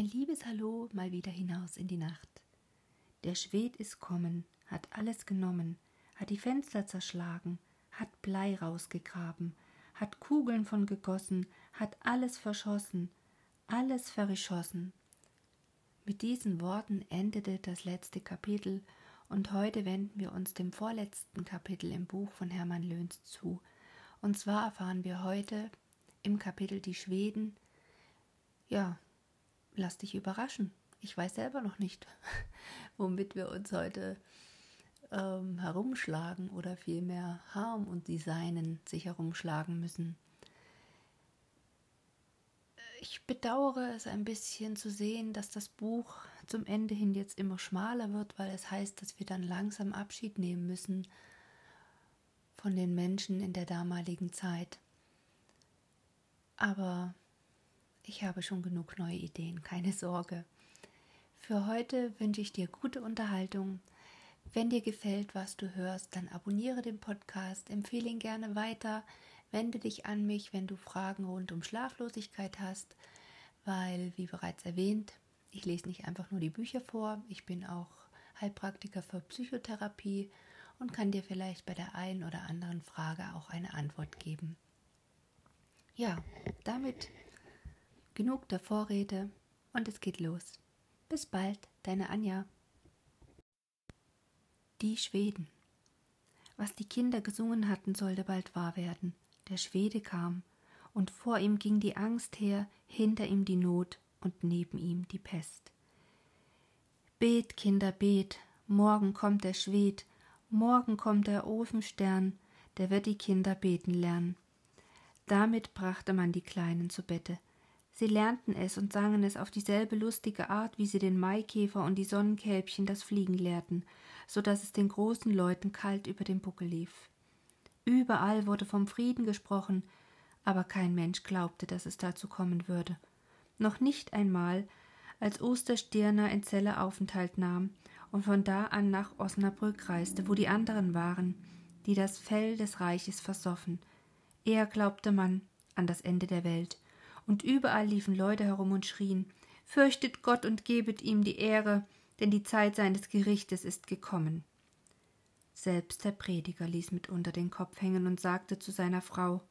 Ein liebes Hallo mal wieder hinaus in die Nacht. Der Schwed ist kommen, hat alles genommen, hat die Fenster zerschlagen, hat Blei rausgegraben, hat Kugeln von gegossen, hat alles verschossen, alles vergeschossen. Mit diesen Worten endete das letzte Kapitel und heute wenden wir uns dem vorletzten Kapitel im Buch von Hermann Löhns zu. Und zwar erfahren wir heute im Kapitel Die Schweden, ja, lass dich überraschen. Ich weiß selber noch nicht, womit wir uns heute ähm, herumschlagen oder vielmehr Harm und Designen sich herumschlagen müssen. Ich bedauere es ein bisschen zu sehen, dass das Buch zum Ende hin jetzt immer schmaler wird, weil es heißt, dass wir dann langsam Abschied nehmen müssen von den Menschen in der damaligen Zeit. Aber ich habe schon genug neue Ideen, keine Sorge. Für heute wünsche ich dir gute Unterhaltung. Wenn dir gefällt, was du hörst, dann abonniere den Podcast, empfehle ihn gerne weiter, wende dich an mich, wenn du Fragen rund um Schlaflosigkeit hast, weil, wie bereits erwähnt, ich lese nicht einfach nur die Bücher vor, ich bin auch Heilpraktiker für Psychotherapie und kann dir vielleicht bei der einen oder anderen Frage auch eine Antwort geben. Ja, damit genug der Vorrede und es geht los. Bis bald, deine Anja. Die Schweden. Was die Kinder gesungen hatten, sollte bald wahr werden. Der Schwede kam, und vor ihm ging die Angst her, hinter ihm die Not und neben ihm die Pest. Bet, Kinder, bet, morgen kommt der Schwed, morgen kommt der Ofenstern, der wird die Kinder beten lernen. Damit brachte man die Kleinen zu Bette. Sie lernten es und sangen es auf dieselbe lustige Art, wie sie den Maikäfer und die Sonnenkälbchen das Fliegen lehrten, so dass es den großen Leuten kalt über den Buckel lief. Überall wurde vom Frieden gesprochen, aber kein Mensch glaubte, dass es dazu kommen würde. Noch nicht einmal, als Osterstirner in Celle Aufenthalt nahm und von da an nach Osnabrück reiste, wo die anderen waren, die das Fell des Reiches versoffen. Eher glaubte man an das Ende der Welt, und überall liefen Leute herum und schrien Fürchtet Gott und gebet ihm die Ehre, denn die Zeit seines Gerichtes ist gekommen. Selbst der Prediger ließ mitunter den Kopf hängen und sagte zu seiner Frau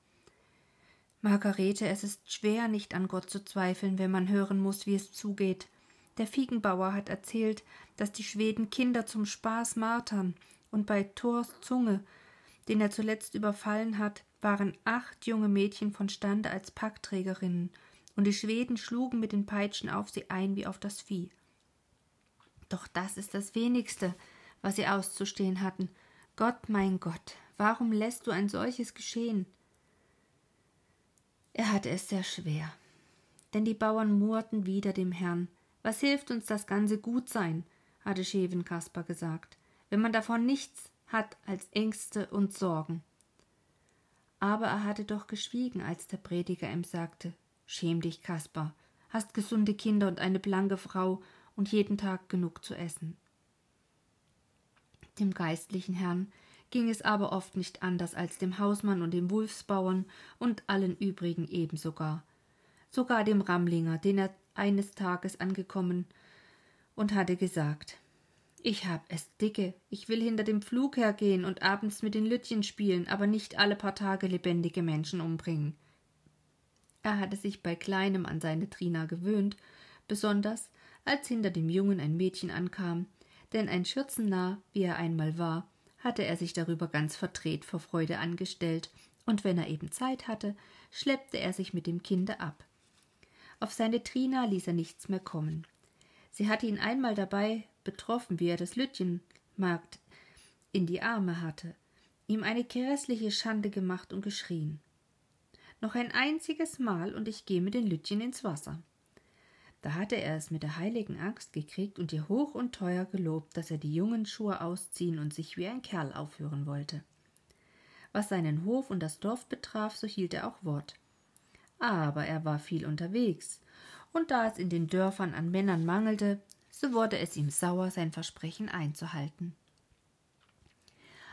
Margarete, es ist schwer, nicht an Gott zu zweifeln, wenn man hören muss, wie es zugeht. Der Fiegenbauer hat erzählt, dass die Schweden Kinder zum Spaß martern, und bei Thors Zunge, den er zuletzt überfallen hat, waren acht junge Mädchen von Stande als Packträgerinnen, und die Schweden schlugen mit den Peitschen auf sie ein wie auf das Vieh. Doch das ist das wenigste, was sie auszustehen hatten. Gott, mein Gott, warum lässt du ein solches geschehen? Er hatte es sehr schwer, denn die Bauern murrten wieder dem Herrn. Was hilft uns das ganze Gutsein? hatte Scheven Kasper gesagt, wenn man davon nichts hat als Ängste und Sorgen. Aber er hatte doch geschwiegen, als der Prediger ihm sagte Schäm dich, Kaspar, hast gesunde Kinder und eine blanke Frau und jeden Tag genug zu essen. Dem geistlichen Herrn ging es aber oft nicht anders als dem Hausmann und dem Wulfsbauern und allen übrigen ebensogar. Sogar dem Ramlinger, den er eines Tages angekommen und hatte gesagt Ich hab es dicke, ich will hinter dem Pflug hergehen und abends mit den Lütchen spielen, aber nicht alle paar Tage lebendige Menschen umbringen. Er hatte sich bei Kleinem an seine Trina gewöhnt, besonders als hinter dem Jungen ein Mädchen ankam, denn ein Schürzennarr, wie er einmal war, hatte er sich darüber ganz verdreht vor Freude angestellt, und wenn er eben Zeit hatte, schleppte er sich mit dem Kinde ab. Auf seine Trina ließ er nichts mehr kommen. Sie hatte ihn einmal dabei betroffen, wie er das Lütchenmarkt in die Arme hatte, ihm eine grässliche Schande gemacht und geschrien. Noch ein einziges Mal und ich gehe mit den Lütchen ins Wasser. Da hatte er es mit der heiligen Axt gekriegt und ihr hoch und teuer gelobt, dass er die jungen Schuhe ausziehen und sich wie ein Kerl aufhören wollte. Was seinen Hof und das Dorf betraf, so hielt er auch Wort. Aber er war viel unterwegs, und da es in den Dörfern an Männern mangelte, so wurde es ihm sauer, sein Versprechen einzuhalten.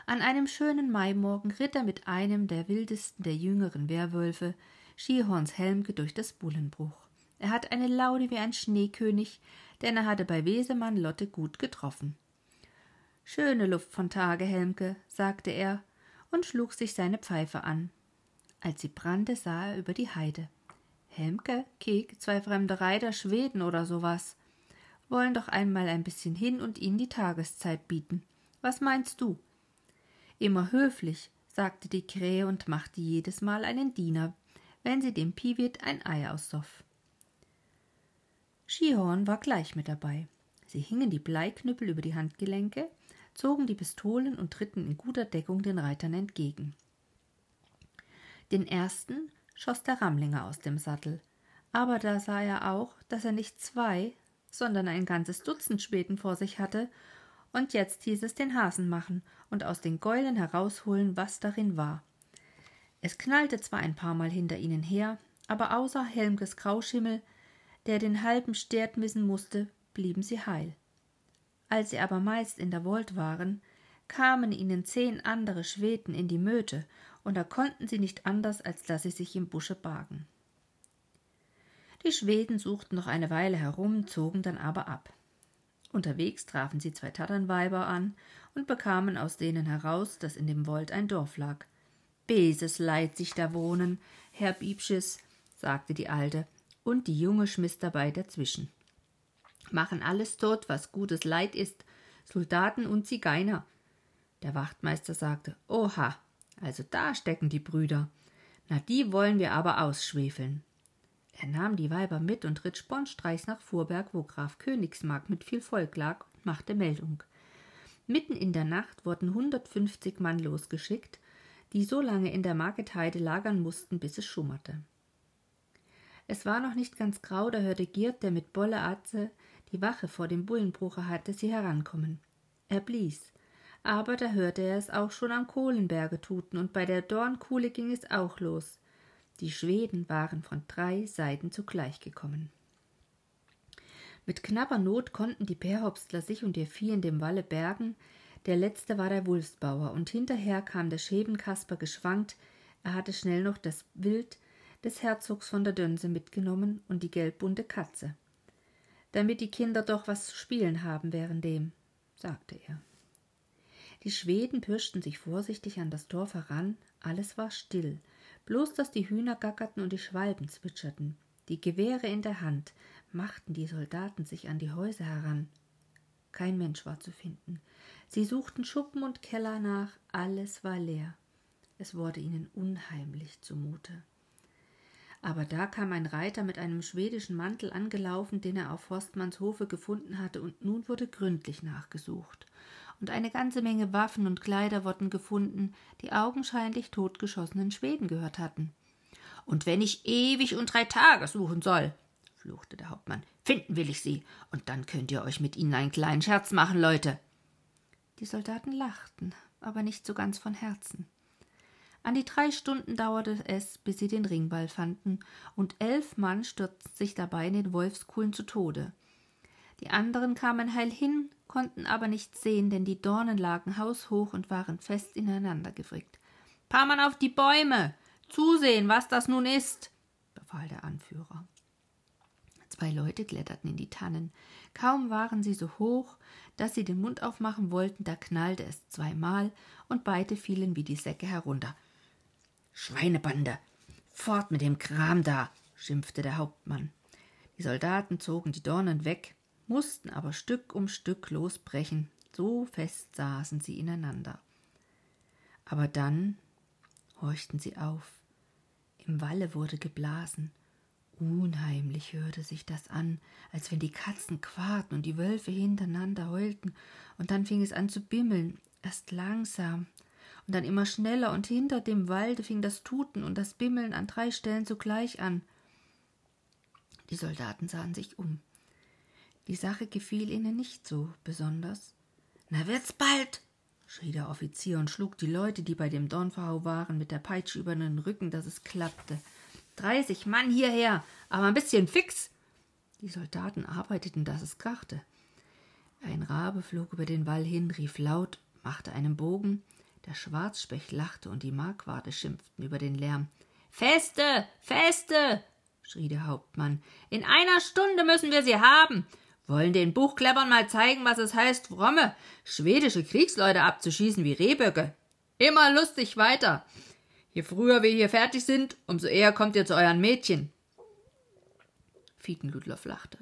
An einem schönen Maimorgen ritt er mit einem der wildesten der jüngeren Werwölfe, Schierhorns Helmke, durch das Bullenbruch Er hat eine Laude wie ein Schneekönig, denn er hatte bei Wesemann Lotte gut getroffen. Schöne Luft von Tage, Helmke, sagte er und schlug sich seine Pfeife an. Als sie brannte, sah er über die Heide. Helmke, Kek, zwei fremde Reiter, Schweden oder sowas, wollen doch einmal ein bisschen hin und ihnen die Tageszeit bieten. Was meinst du? Immer höflich, sagte die Krähe und machte jedes Mal einen Diener, wenn sie dem Piewit ein Ei aussoff. Schihorn war gleich mit dabei. Sie hingen die Bleiknüppel über die Handgelenke, zogen die Pistolen und tritten in guter Deckung den Reitern entgegen. Den ersten schoss der Rammlinger aus dem Sattel, aber da sah er auch, dass er nicht zwei, sondern ein ganzes Dutzend Späten vor sich hatte, und jetzt hieß es den Hasen machen und aus den Gäulen herausholen, was darin war. Es knallte zwar ein paar Mal hinter ihnen her, aber außer Helmkes Grauschimmel, der den halben Stert missen musste, blieben sie heil. Als sie aber meist in der Wold waren, kamen ihnen zehn andere Schweden in die Möte, und da konnten sie nicht anders, als dass sie sich im Busche bargen. Die Schweden suchten noch eine Weile herum, zogen dann aber ab. Unterwegs trafen sie zwei Tatternweiber an und bekamen aus denen heraus, dass in dem Wold ein Dorf lag. Beses Leid sich da wohnen, Herr Biebsches, sagte die Alte, und die Junge schmiss dabei dazwischen. Machen alles dort, was gutes Leid ist, Soldaten und Zigeuner. Der Wachtmeister sagte, Oha, also da stecken die Brüder. Na, die wollen wir aber ausschwefeln. Er nahm die Weiber mit und ritt spornstreichs nach Vorberg, wo Graf Königsmark mit viel Volk lag und machte Meldung. Mitten in der Nacht wurden hundertfünfzig Mann losgeschickt, die so lange in der Marketheide lagern mussten, bis es schummerte. Es war noch nicht ganz grau, da hörte Giert, der mit Bolle Atze die Wache vor dem Bullenbruche hatte, sie herankommen. Er blies. Aber da hörte er es auch schon am Kohlenberge tuten, und bei der Dornkuhle ging es auch los. Die Schweden waren von drei Seiten zugleich gekommen. Mit knapper Not konnten die Perhopstler sich und ihr Vieh in dem Walle bergen. Der letzte war der Wulfsbauer, und hinterher kam der Schebenkasper geschwankt. Er hatte schnell noch das Wild des Herzogs von der Dönse mitgenommen und die gelbbunte Katze. Damit die Kinder doch was zu spielen haben währenddem, sagte er. Die Schweden pirschten sich vorsichtig an das Dorf heran, alles war still, bloß dass die Hühner gackerten und die Schwalben zwitscherten. Die Gewehre in der Hand machten die Soldaten sich an die Häuser heran. Kein Mensch war zu finden. Sie suchten Schuppen und Keller nach, alles war leer. Es wurde ihnen unheimlich zumute. Aber da kam ein Reiter mit einem schwedischen Mantel angelaufen, den er auf Forstmanns Hofe gefunden hatte, und nun wurde gründlich nachgesucht und eine ganze Menge Waffen und Kleider wurden gefunden, die augenscheinlich totgeschossenen Schweden gehört hatten. Und wenn ich ewig und drei Tage suchen soll, fluchte der Hauptmann, finden will ich sie, und dann könnt ihr euch mit ihnen einen kleinen Scherz machen, Leute. Die Soldaten lachten, aber nicht so ganz von Herzen. An die drei Stunden dauerte es, bis sie den Ringball fanden, und elf Mann stürzten sich dabei in den Wolfskuhlen zu Tode. Die anderen kamen heil hin, konnten aber nichts sehen, denn die Dornen lagen haushoch und waren fest ineinander gefrickt. Paar Mann auf die Bäume! Zusehen, was das nun ist! befahl der Anführer. Zwei Leute kletterten in die Tannen. Kaum waren sie so hoch, dass sie den Mund aufmachen wollten, da knallte es zweimal und beide fielen wie die Säcke herunter. Schweinebande! Fort mit dem Kram da! schimpfte der Hauptmann. Die Soldaten zogen die Dornen weg, mussten aber Stück um Stück losbrechen, so fest saßen sie ineinander. Aber dann horchten sie auf. Im Walle wurde geblasen. Unheimlich hörte sich das an, als wenn die Katzen quarten und die Wölfe hintereinander heulten, und dann fing es an zu bimmeln, erst langsam und dann immer schneller, und hinter dem Walde fing das Tuten und das Bimmeln an drei Stellen zugleich an. Die Soldaten sahen sich um. Die Sache gefiel ihnen nicht so besonders. Na wird's bald, schrie der Offizier und schlug die Leute, die bei dem Dornverhau waren, mit der Peitsche über den Rücken, dass es klappte. Dreißig Mann hierher, aber ein bisschen fix. Die Soldaten arbeiteten, dass es krachte. Ein Rabe flog über den Wall hin, rief laut, machte einen Bogen. Der Schwarzspecht lachte und die Markwarte schimpften über den Lärm. Feste, Feste! schrie der Hauptmann. In einer Stunde müssen wir sie haben. Wollen den Buchkleppern mal zeigen, was es heißt, fromme, schwedische Kriegsleute abzuschießen wie Rehböcke. Immer lustig weiter. Je früher wir hier fertig sind, umso eher kommt ihr zu euren Mädchen. Fiedenludloff lachte.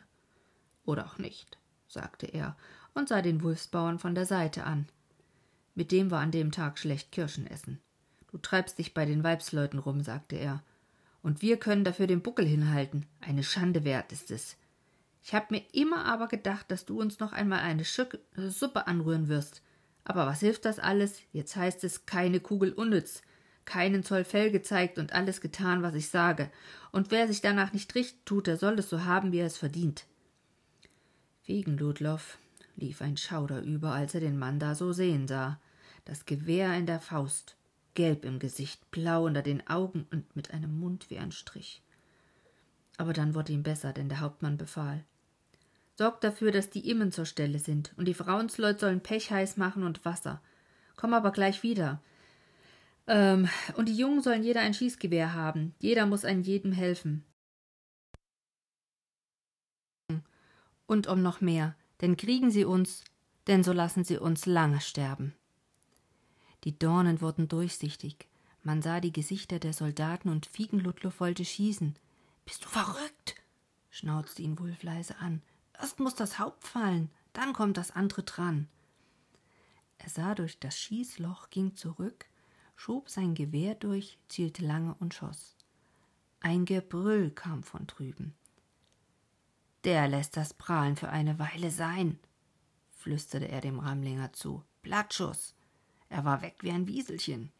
Oder auch nicht, sagte er und sah den Wulfsbauern von der Seite an. Mit dem war an dem Tag schlecht Kirschen essen. Du treibst dich bei den Weibsleuten rum, sagte er. Und wir können dafür den Buckel hinhalten. Eine Schande wert ist es. Ich hab mir immer aber gedacht, dass du uns noch einmal eine Schück äh, Suppe anrühren wirst. Aber was hilft das alles? Jetzt heißt es keine Kugel unnütz, keinen Zoll Fell gezeigt und alles getan, was ich sage. Und wer sich danach nicht richten tut, der soll es so haben, wie er es verdient. Wegen Ludloff lief ein Schauder über, als er den Mann da so sehen sah. Das Gewehr in der Faust, gelb im Gesicht, blau unter den Augen und mit einem Mund wie ein Strich. Aber dann wurde ihm besser, denn der Hauptmann befahl. Sorgt dafür, dass die Immen zur Stelle sind, und die Frauensleut sollen Pech heiß machen und Wasser. Komm aber gleich wieder. Ähm, und die Jungen sollen jeder ein Schießgewehr haben. Jeder muss ein jedem helfen. Und um noch mehr, denn kriegen sie uns, denn so lassen sie uns lange sterben. Die Dornen wurden durchsichtig. Man sah die Gesichter der Soldaten und Fiegenludlow wollte schießen. Bist du verrückt? schnauzte ihn Wulf leise an. Erst muss das Haupt fallen, dann kommt das andere dran. Er sah durch das Schießloch, ging zurück, schob sein Gewehr durch, zielte lange und schoss. Ein Gebrüll kam von drüben. Der lässt das Prahlen für eine Weile sein, flüsterte er dem Ramlinger zu. Blattschuss. Er war weg wie ein Wieselchen.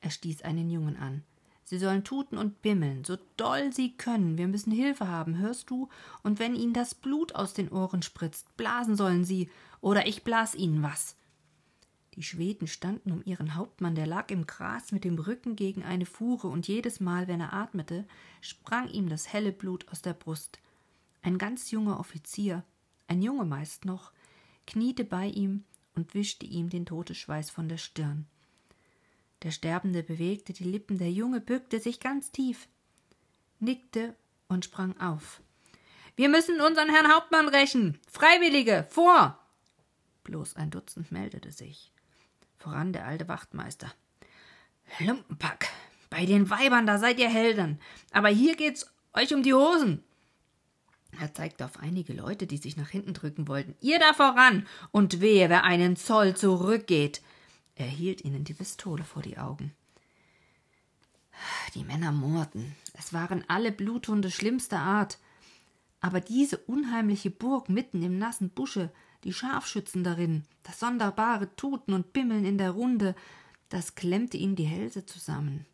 Er stieß einen Jungen an. Sie sollen tuten und bimmeln, so doll sie können. Wir müssen Hilfe haben, hörst du? Und wenn ihnen das Blut aus den Ohren spritzt, blasen sollen sie, oder ich blas ihnen was. Die Schweden standen um ihren Hauptmann, der lag im Gras mit dem Rücken gegen eine Fuhre, und jedes Mal, wenn er atmete, sprang ihm das helle Blut aus der Brust. Ein ganz junger Offizier, ein Junge meist noch, kniete bei ihm und wischte ihm den Todesschweiß von der Stirn. Der Sterbende bewegte die Lippen, der Junge bückte sich ganz tief, nickte und sprang auf. Wir müssen unseren Herrn Hauptmann rächen. Freiwillige, vor! Bloß ein Dutzend meldete sich. Voran der alte Wachtmeister. Lumpenpack, bei den Weibern, da seid ihr Helden, aber hier geht's euch um die Hosen. Er zeigte auf einige Leute, die sich nach hinten drücken wollten. Ihr da voran und wehe, wer einen Zoll zurückgeht. Er hielt ihnen die Pistole vor die Augen. Die Männer murrten. Es waren alle Bluthunde schlimmster Art. Aber diese unheimliche Burg mitten im nassen Busche, die Scharfschützen darin, das sonderbare Tuten und Bimmeln in der Runde, das klemmte ihnen die Hälse zusammen.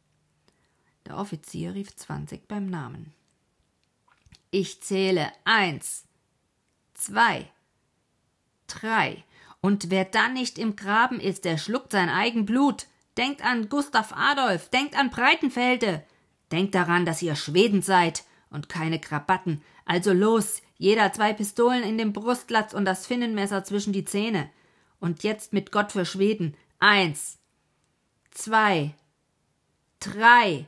Der Offizier rief zwanzig beim Namen. Ich zähle eins, zwei, drei. Und wer dann nicht im Graben ist, der schluckt sein eigen Blut. Denkt an Gustav Adolf, denkt an Breitenfelde. Denkt daran, dass ihr Schweden seid und keine Krabatten. Also los, jeder zwei Pistolen in dem Brustlatz und das Finnenmesser zwischen die Zähne. Und jetzt mit Gott für Schweden. Eins, zwei, drei.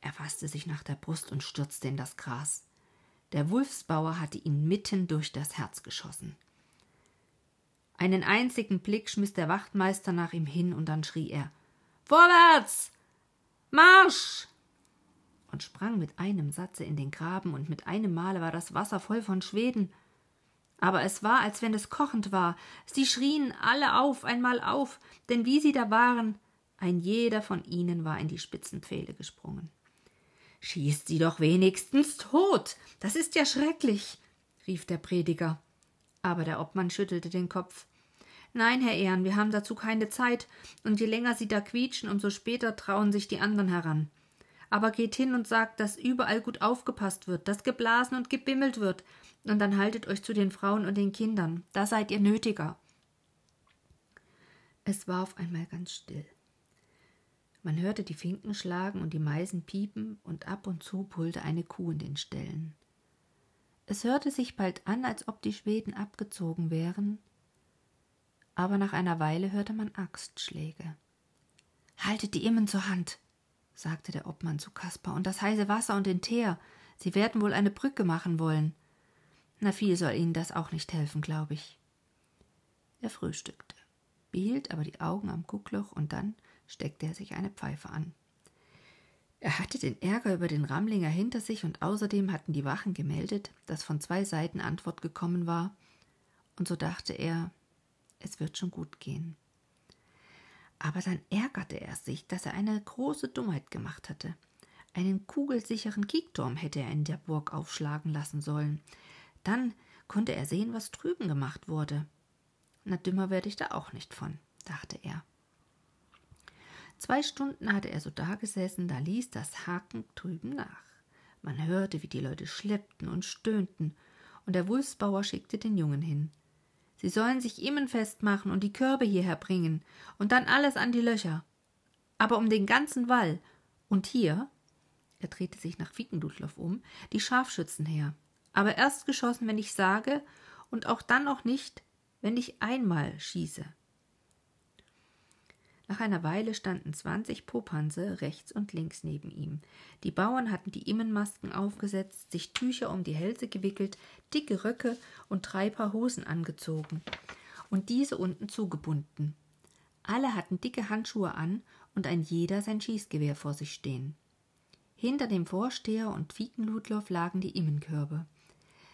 Er fasste sich nach der Brust und stürzte in das Gras. Der Wulfsbauer hatte ihn mitten durch das Herz geschossen. Einen einzigen Blick schmiss der Wachtmeister nach ihm hin, und dann schrie er Vorwärts. Marsch. und sprang mit einem Satze in den Graben, und mit einem Male war das Wasser voll von Schweden. Aber es war, als wenn es kochend war. Sie schrien alle auf, einmal auf, denn wie sie da waren, ein jeder von ihnen war in die Spitzenpfähle gesprungen. Schießt sie doch wenigstens tot. Das ist ja schrecklich, rief der Prediger aber der Obmann schüttelte den Kopf. Nein, Herr Ehren, wir haben dazu keine Zeit, und je länger Sie da quietschen, umso später trauen sich die anderen heran. Aber geht hin und sagt, dass überall gut aufgepasst wird, dass geblasen und gebimmelt wird, und dann haltet euch zu den Frauen und den Kindern, da seid ihr nötiger. Es war auf einmal ganz still. Man hörte die Finken schlagen und die Meisen piepen, und ab und zu brüllte eine Kuh in den Ställen. Es hörte sich bald an, als ob die Schweden abgezogen wären, aber nach einer Weile hörte man Axtschläge. Haltet die Immen zur Hand, sagte der Obmann zu Kaspar, und das heiße Wasser und den Teer. Sie werden wohl eine Brücke machen wollen. Na, viel soll Ihnen das auch nicht helfen, glaube ich. Er frühstückte, behielt aber die Augen am Guckloch und dann steckte er sich eine Pfeife an. Er hatte den Ärger über den Ramlinger hinter sich und außerdem hatten die Wachen gemeldet, dass von zwei Seiten Antwort gekommen war, und so dachte er, es wird schon gut gehen. Aber dann ärgerte er sich, dass er eine große Dummheit gemacht hatte. Einen kugelsicheren Kiekturm hätte er in der Burg aufschlagen lassen sollen. Dann konnte er sehen, was drüben gemacht wurde. Na, dümmer werde ich da auch nicht von, dachte er. Zwei Stunden hatte er so dagesessen, da ließ das Haken drüben nach. Man hörte, wie die Leute schleppten und stöhnten, und der Wulfsbauer schickte den Jungen hin. Sie sollen sich Immen festmachen und die Körbe hierher bringen und dann alles an die Löcher. Aber um den ganzen Wall und hier, er drehte sich nach Fickenludloff um, die Scharfschützen her. Aber erst geschossen, wenn ich sage, und auch dann noch nicht, wenn ich einmal schieße. Nach einer Weile standen zwanzig Popanse rechts und links neben ihm. Die Bauern hatten die Immenmasken aufgesetzt, sich Tücher um die Hälse gewickelt, dicke Röcke und drei Paar Hosen angezogen und diese unten zugebunden. Alle hatten dicke Handschuhe an und ein jeder sein Schießgewehr vor sich stehen. Hinter dem Vorsteher und Fiekenludloff lagen die Immenkörbe.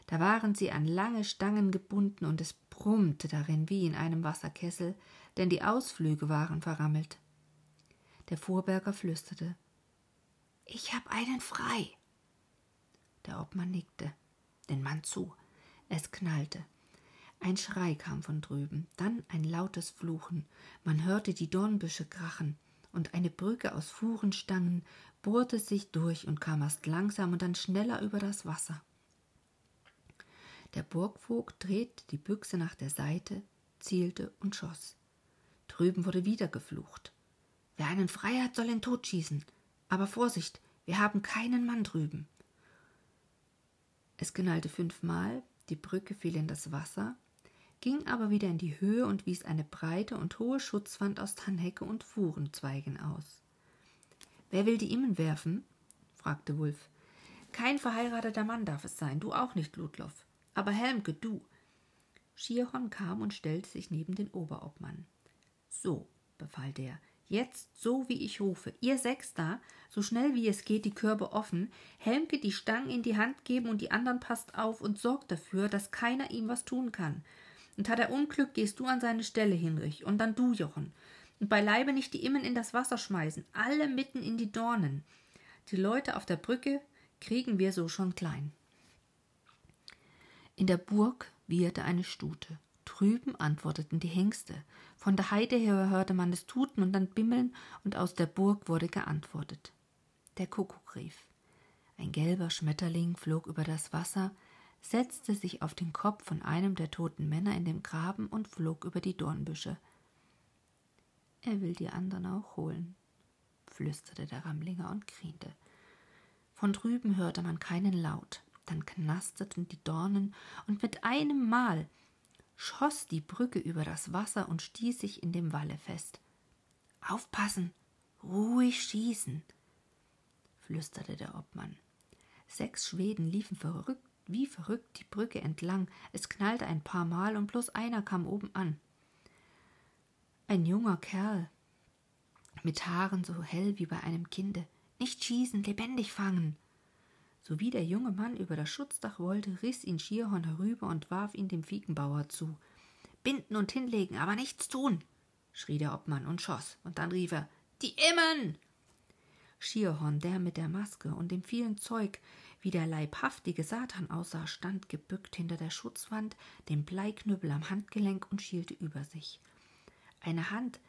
Da waren sie an lange Stangen gebunden und es brummte darin wie in einem Wasserkessel, denn die Ausflüge waren verrammelt. Der Fuhrberger flüsterte Ich hab einen frei. Der Obmann nickte, den Mann zu. Es knallte. Ein Schrei kam von drüben, dann ein lautes Fluchen. Man hörte die Dornbüsche krachen, und eine Brücke aus Fuhrenstangen bohrte sich durch und kam erst langsam und dann schneller über das Wasser. Der Burgvogt drehte die Büchse nach der Seite, zielte und schoss. Drüben wurde wieder geflucht. Wer einen frei hat, soll ihn totschießen. Aber Vorsicht, wir haben keinen Mann drüben. Es knallte fünfmal, die Brücke fiel in das Wasser, ging aber wieder in die Höhe und wies eine breite und hohe Schutzwand aus Tannhecke und Fuhrenzweigen aus. Wer will die Immen werfen? fragte Wulf. Kein verheirateter Mann darf es sein, du auch nicht, Ludloff. Aber Helmke, du. Schierhorn kam und stellte sich neben den Oberobmann. So, befahl der, jetzt so wie ich rufe, ihr sechs da, so schnell wie es geht, die Körbe offen, Helmke die Stangen in die Hand geben und die anderen passt auf und sorgt dafür, dass keiner ihm was tun kann. Und hat er Unglück, gehst du an seine Stelle, Hinrich, und dann du, Jochen. Und beileibe nicht die Immen in das Wasser schmeißen, alle mitten in die Dornen. Die Leute auf der Brücke kriegen wir so schon klein. In der Burg wieherte eine Stute. Drüben antworteten die Hengste. Von der Heide her hörte man es tuten und dann bimmeln, und aus der Burg wurde geantwortet. Der Kuckuck rief. Ein gelber Schmetterling flog über das Wasser, setzte sich auf den Kopf von einem der toten Männer in dem Graben und flog über die Dornbüsche. Er will die anderen auch holen, flüsterte der Ramlinger und griente. Von drüben hörte man keinen Laut, dann knasterten die Dornen, und mit einem Mal schoss die Brücke über das Wasser und stieß sich in dem Walle fest. Aufpassen, ruhig schießen, flüsterte der Obmann. Sechs Schweden liefen verrückt, wie verrückt die Brücke entlang. Es knallte ein paar Mal und bloß einer kam oben an. Ein junger Kerl mit Haaren so hell wie bei einem Kinde. Nicht schießen, lebendig fangen. Sowie der junge Mann über das Schutzdach wollte, riß ihn Schierhorn herüber und warf ihn dem Fiegenbauer zu. Binden und hinlegen, aber nichts tun, schrie der Obmann und schoss, und dann rief er Die Immen. Schierhorn, der mit der Maske und dem vielen Zeug wie der leibhaftige Satan aussah, stand gebückt hinter der Schutzwand, den Bleiknüppel am Handgelenk und schielte über sich. Eine Hand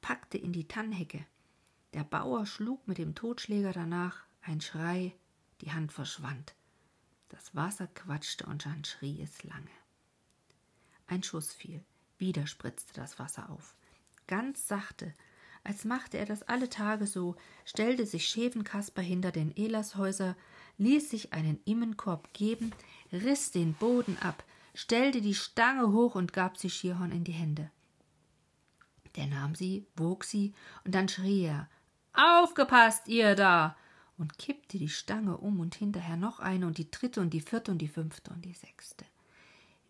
packte in die Tannhecke. Der Bauer schlug mit dem Totschläger danach, ein Schrei, die Hand verschwand. Das Wasser quatschte und dann schrie es lange. Ein Schuss fiel. Wieder spritzte das Wasser auf. Ganz sachte, als machte er das alle Tage so, stellte sich Schevenkasper hinter den Elershäuser, ließ sich einen Immenkorb geben, riß den Boden ab, stellte die Stange hoch und gab sie Schierhorn in die Hände. Der nahm sie, wog sie, und dann schrie er Aufgepasst, ihr da! Und kippte die Stange um und hinterher noch eine und die dritte und die vierte und die fünfte und die sechste.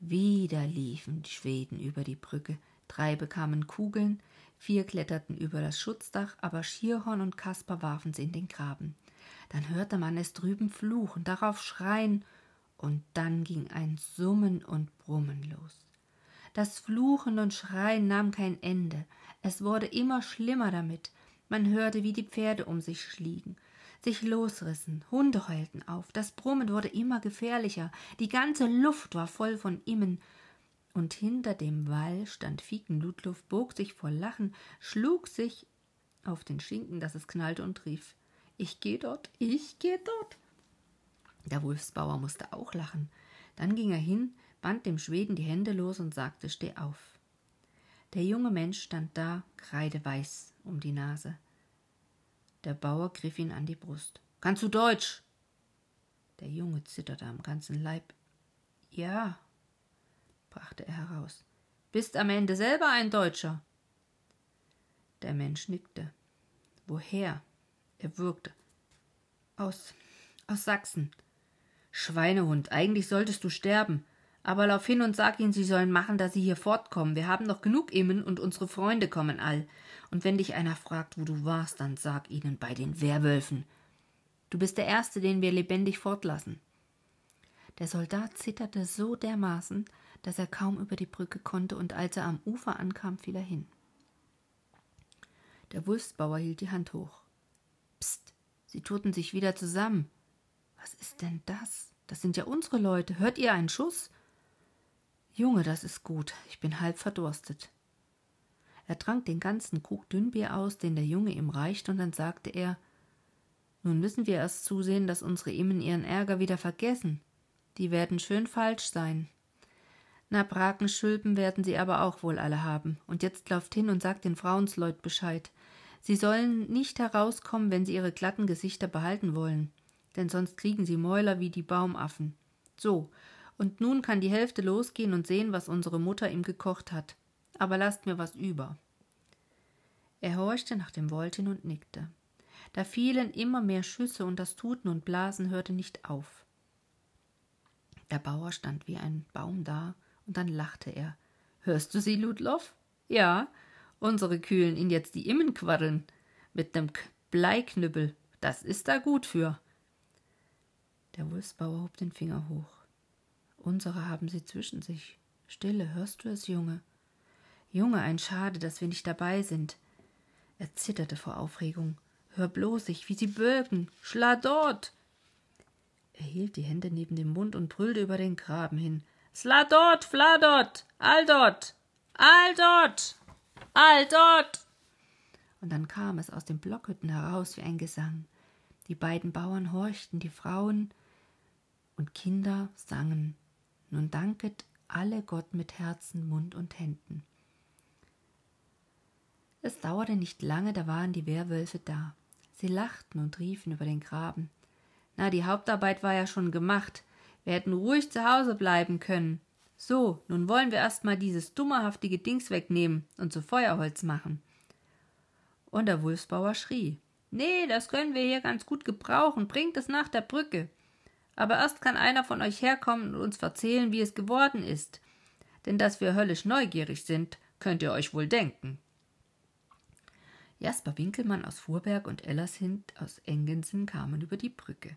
Wieder liefen die Schweden über die Brücke, drei bekamen Kugeln, vier kletterten über das Schutzdach, aber Schierhorn und Kasper warfen sie in den Graben. Dann hörte man es drüben fluchen, darauf schreien, und dann ging ein Summen und Brummen los. Das Fluchen und Schreien nahm kein Ende, es wurde immer schlimmer damit, man hörte, wie die Pferde um sich schliegen, sich losrissen, Hunde heulten auf, das Brummen wurde immer gefährlicher, die ganze Luft war voll von Immen, und hinter dem Wall stand Fieken Ludlow, bog sich vor Lachen, schlug sich auf den Schinken, dass es knallte und rief Ich geh dort, ich geh dort. Der Wolfsbauer musste auch lachen. Dann ging er hin, band dem Schweden die Hände los und sagte Steh auf. Der junge Mensch stand da, kreideweiß um die Nase. Der Bauer griff ihn an die Brust. Kannst du Deutsch? Der Junge zitterte am ganzen Leib. Ja, brachte er heraus. Bist am Ende selber ein Deutscher? Der Mensch nickte. Woher? Er würgte. Aus. aus Sachsen. Schweinehund, eigentlich solltest du sterben. Aber lauf hin und sag ihnen, sie sollen machen, dass sie hier fortkommen. Wir haben noch genug Immen und unsere Freunde kommen all. Und wenn dich einer fragt, wo du warst, dann sag ihnen bei den Werwölfen. Du bist der Erste, den wir lebendig fortlassen. Der Soldat zitterte so dermaßen, dass er kaum über die Brücke konnte, und als er am Ufer ankam, fiel er hin. Der Wulfsbauer hielt die Hand hoch. Psst, sie toten sich wieder zusammen. Was ist denn das? Das sind ja unsere Leute. Hört ihr einen Schuss? Junge, das ist gut, ich bin halb verdurstet. Er trank den ganzen Krug Dünnbier aus, den der Junge ihm reichte, und dann sagte er Nun müssen wir erst zusehen, dass unsere Immen ihren Ärger wieder vergessen. Die werden schön falsch sein. Na, Brakenschülpen werden sie aber auch wohl alle haben. Und jetzt lauft hin und sagt den Frauensleut Bescheid. Sie sollen nicht herauskommen, wenn sie ihre glatten Gesichter behalten wollen, denn sonst kriegen sie Mäuler wie die Baumaffen. So, und nun kann die Hälfte losgehen und sehen, was unsere Mutter ihm gekocht hat. Aber lasst mir was über. Er horchte nach dem Woltin und nickte. Da fielen immer mehr Schüsse und das Tuten und Blasen hörte nicht auf. Der Bauer stand wie ein Baum da, und dann lachte er. Hörst du sie, Ludloff? Ja, unsere kühlen ihn jetzt die Immen quaddeln. Mit nem Bleiknüppel. Das ist da gut für. Der Wulfsbauer hob den Finger hoch. Unsere haben sie zwischen sich. Stille, hörst du es, Junge? Junge, ein Schade, dass wir nicht dabei sind. Er zitterte vor Aufregung. Hör bloß ich, wie sie bölken. Schla dort! Er hielt die Hände neben dem Mund und brüllte über den Graben hin. Sla dort, fla dort, all dort, all dort, all dort! Und dann kam es aus den Blockhütten heraus wie ein Gesang. Die beiden Bauern horchten, die Frauen und Kinder sangen. Nun danket alle Gott mit Herzen, Mund und Händen. Es dauerte nicht lange, da waren die Werwölfe da. Sie lachten und riefen über den Graben. Na, die Hauptarbeit war ja schon gemacht. Wir hätten ruhig zu Hause bleiben können. So, nun wollen wir erst mal dieses dummerhaftige Dings wegnehmen und zu Feuerholz machen. Und der Wulfsbauer schrie. Nee, das können wir hier ganz gut gebrauchen. Bringt es nach der Brücke. Aber erst kann einer von euch herkommen und uns erzählen, wie es geworden ist. Denn dass wir höllisch neugierig sind, könnt ihr euch wohl denken. Jasper Winkelmann aus Vorberg und Ellershint aus Engensen kamen über die Brücke.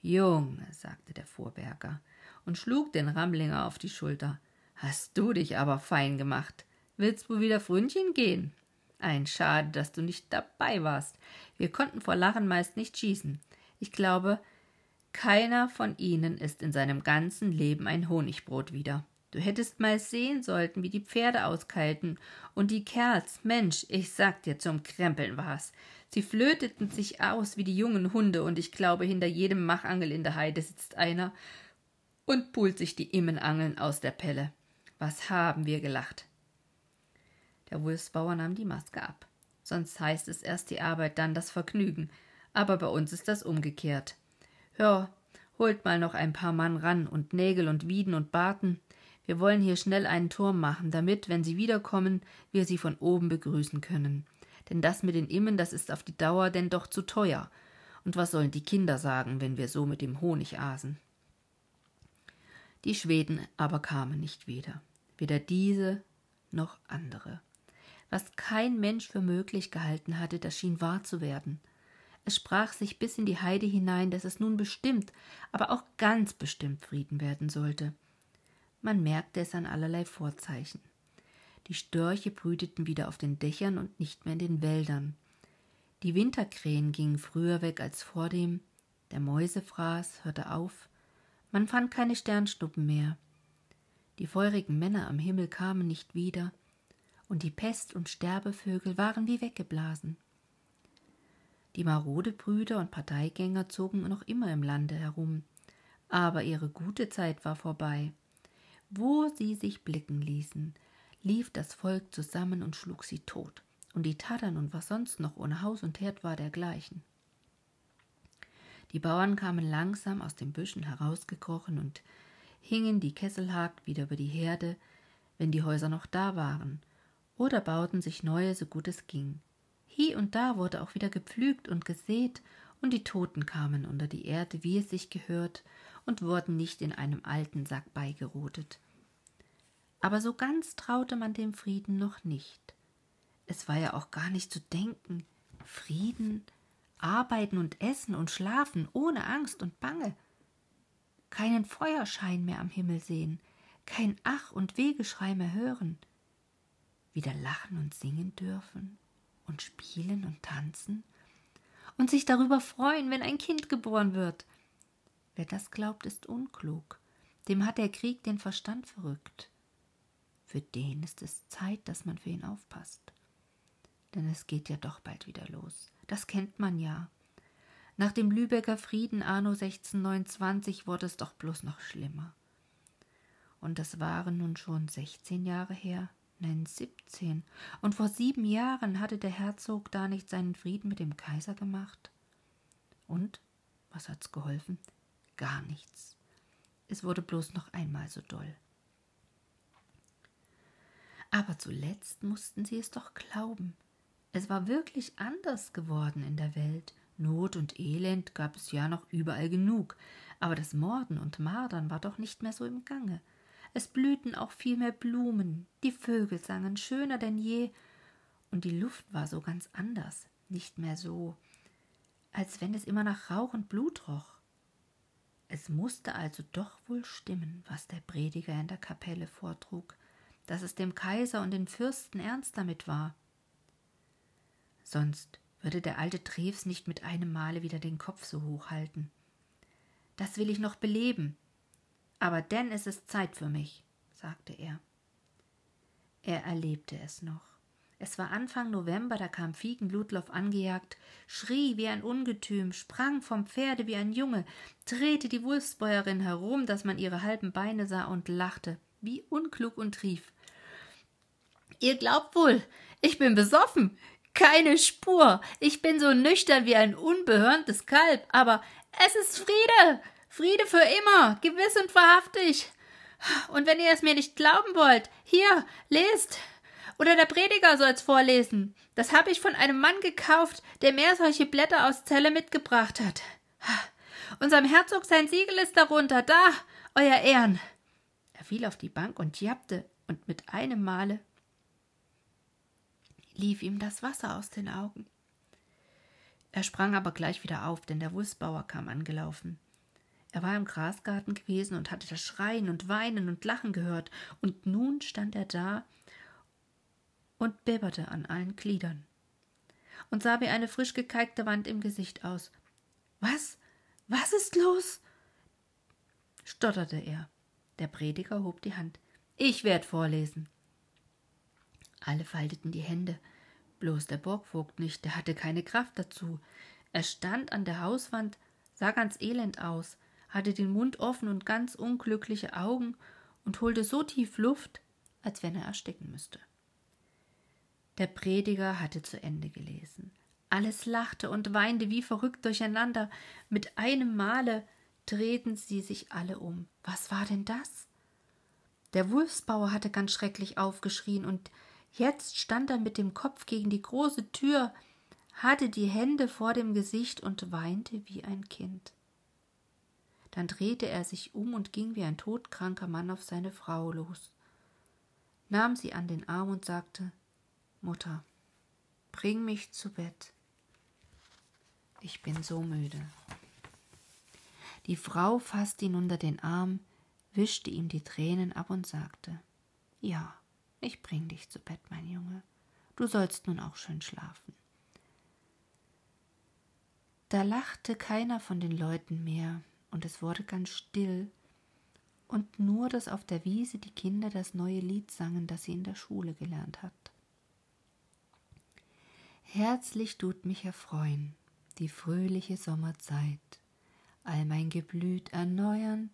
Junge, sagte der Vorberger und schlug den Rammlinger auf die Schulter. Hast du dich aber fein gemacht. Willst du wieder Fründchen gehen? Ein Schade, dass du nicht dabei warst. Wir konnten vor Lachen meist nicht schießen. Ich glaube, keiner von ihnen ist in seinem ganzen Leben ein Honigbrot wieder. Du hättest mal sehen sollten, wie die Pferde auskeilten. Und die Kerls, Mensch, ich sag dir, zum Krempeln war's. Sie flöteten sich aus wie die jungen Hunde, und ich glaube, hinter jedem Machangel in der Heide sitzt einer und pult sich die Immenangeln aus der Pelle. Was haben wir gelacht? Der Wulfsbauer nahm die Maske ab. Sonst heißt es erst die Arbeit, dann das Vergnügen. Aber bei uns ist das umgekehrt. Hör, holt mal noch ein paar Mann ran und Nägel und Wieden und Barten. Wir wollen hier schnell einen Turm machen, damit, wenn sie wiederkommen, wir sie von oben begrüßen können. denn das mit den Immen, das ist auf die Dauer denn doch zu teuer. Und was sollen die Kinder sagen, wenn wir so mit dem Honig aßen? Die Schweden aber kamen nicht wieder, weder diese noch andere. Was kein Mensch für möglich gehalten hatte, das schien wahr zu werden. Es sprach sich bis in die Heide hinein, dass es nun bestimmt, aber auch ganz bestimmt Frieden werden sollte. Man merkte es an allerlei Vorzeichen. Die Störche brüteten wieder auf den Dächern und nicht mehr in den Wäldern. Die Winterkrähen gingen früher weg als vordem, der Mäusefraß hörte auf, man fand keine Sternschnuppen mehr. Die feurigen Männer am Himmel kamen nicht wieder, und die Pest- und Sterbevögel waren wie weggeblasen. Die marode Brüder und Parteigänger zogen noch immer im Lande herum, aber ihre gute Zeit war vorbei. Wo sie sich blicken ließen, lief das Volk zusammen und schlug sie tot, und die Tattern und was sonst noch ohne Haus und Herd war dergleichen. Die Bauern kamen langsam aus den Büschen herausgekrochen und hingen die Kesselhag wieder über die Herde, wenn die Häuser noch da waren, oder bauten sich neue, so gut es ging. Hie und da wurde auch wieder gepflügt und gesät, und die Toten kamen unter die Erde, wie es sich gehört, und wurden nicht in einem alten Sack beigerotet. Aber so ganz traute man dem Frieden noch nicht. Es war ja auch gar nicht zu denken. Frieden, arbeiten und essen und schlafen ohne Angst und Bange, keinen Feuerschein mehr am Himmel sehen, kein Ach und Wegeschrei mehr hören, wieder lachen und singen dürfen und spielen und tanzen und sich darüber freuen, wenn ein Kind geboren wird. Wer das glaubt, ist unklug, dem hat der Krieg den Verstand verrückt. Für den ist es Zeit, dass man für ihn aufpasst. Denn es geht ja doch bald wieder los. Das kennt man ja. Nach dem Lübecker Frieden anno 1629 wurde es doch bloß noch schlimmer. Und das waren nun schon sechzehn Jahre her, nein siebzehn, und vor sieben Jahren hatte der Herzog da nicht seinen Frieden mit dem Kaiser gemacht. Und was hat's geholfen? Gar nichts. Es wurde bloß noch einmal so doll. Aber zuletzt mussten sie es doch glauben. Es war wirklich anders geworden in der Welt. Not und Elend gab es ja noch überall genug, aber das Morden und Mardern war doch nicht mehr so im Gange. Es blühten auch viel mehr Blumen, die Vögel sangen schöner denn je, und die Luft war so ganz anders, nicht mehr so, als wenn es immer nach Rauch und Blut roch. Es musste also doch wohl stimmen, was der Prediger in der Kapelle vortrug, dass es dem Kaiser und den Fürsten ernst damit war. Sonst würde der alte Treves nicht mit einem Male wieder den Kopf so hoch halten. Das will ich noch beleben. Aber denn ist es Zeit für mich, sagte er. Er erlebte es noch. Es war Anfang November, da kam Fiegen Ludloff angejagt, schrie wie ein Ungetüm, sprang vom Pferde wie ein Junge, drehte die Wulfsbäuerin herum, dass man ihre halben Beine sah und lachte, wie unklug und rief: Ihr glaubt wohl, ich bin besoffen. Keine Spur. Ich bin so nüchtern wie ein unbehörntes Kalb, aber es ist Friede. Friede für immer, gewiss und wahrhaftig. Und wenn ihr es mir nicht glauben wollt, hier, lest. Oder der Prediger soll's vorlesen. Das habe ich von einem Mann gekauft, der mir solche Blätter aus Zelle mitgebracht hat. Unserem Herzog sein Siegel ist darunter, da, euer Ehren. Er fiel auf die Bank und jappte, und mit einem Male lief ihm das Wasser aus den Augen. Er sprang aber gleich wieder auf, denn der Wulfsbauer kam angelaufen. Er war im Grasgarten gewesen und hatte das Schreien und Weinen und Lachen gehört, und nun stand er da und bibberte an allen Gliedern und sah wie eine frisch gekalkte Wand im Gesicht aus. Was? Was ist los? stotterte er. Der Prediger hob die Hand. Ich werd vorlesen. Alle falteten die Hände. Bloß der Burgvogt nicht, der hatte keine Kraft dazu. Er stand an der Hauswand, sah ganz elend aus, hatte den Mund offen und ganz unglückliche Augen und holte so tief Luft, als wenn er ersticken müsste. Der Prediger hatte zu Ende gelesen. Alles lachte und weinte wie verrückt durcheinander. Mit einem Male drehten sie sich alle um. Was war denn das? Der Wulfsbauer hatte ganz schrecklich aufgeschrien und Jetzt stand er mit dem Kopf gegen die große Tür, hatte die Hände vor dem Gesicht und weinte wie ein Kind. Dann drehte er sich um und ging wie ein todkranker Mann auf seine Frau los, nahm sie an den Arm und sagte Mutter, bring mich zu Bett. Ich bin so müde. Die Frau fasste ihn unter den Arm, wischte ihm die Tränen ab und sagte Ja, ich bring dich zu Bett, mein Junge. Du sollst nun auch schön schlafen. Da lachte keiner von den Leuten mehr, und es wurde ganz still, und nur, dass auf der Wiese die Kinder das neue Lied sangen, das sie in der Schule gelernt hat. Herzlich tut mich erfreuen, die fröhliche Sommerzeit, all mein Geblüt erneuern,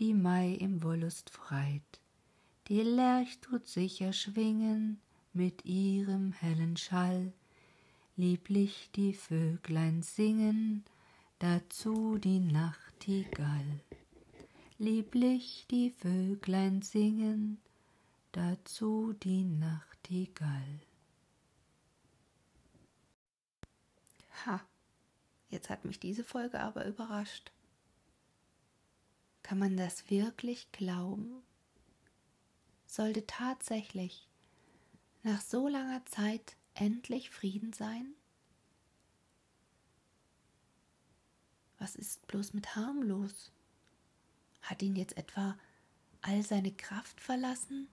die Mai im Wollust freit. Die Lerch tut sich erschwingen mit ihrem hellen Schall, lieblich die Vöglein singen, dazu die Nachtigall. Lieblich die Vöglein singen, dazu die Nachtigall. Ha, jetzt hat mich diese Folge aber überrascht. Kann man das wirklich glauben? Sollte tatsächlich nach so langer Zeit endlich Frieden sein? Was ist bloß mit harmlos? Hat ihn jetzt etwa all seine Kraft verlassen?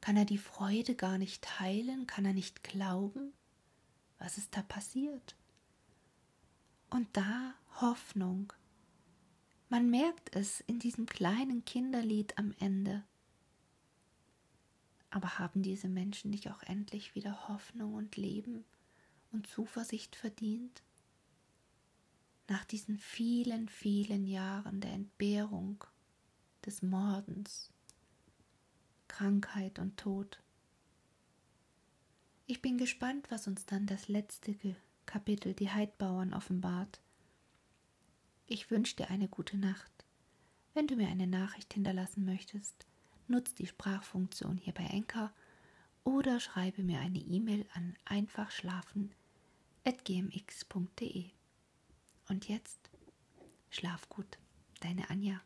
Kann er die Freude gar nicht teilen? Kann er nicht glauben? Was ist da passiert? Und da Hoffnung. Man merkt es in diesem kleinen Kinderlied am Ende. Aber haben diese Menschen nicht auch endlich wieder Hoffnung und Leben und Zuversicht verdient? Nach diesen vielen, vielen Jahren der Entbehrung, des Mordens, Krankheit und Tod. Ich bin gespannt, was uns dann das letzte Kapitel, die Heidbauern, offenbart. Ich wünsche dir eine gute Nacht. Wenn du mir eine Nachricht hinterlassen möchtest, nutz die Sprachfunktion hier bei Enker oder schreibe mir eine E-Mail an einfachschlafen.gmx.de. Und jetzt schlaf gut, deine Anja.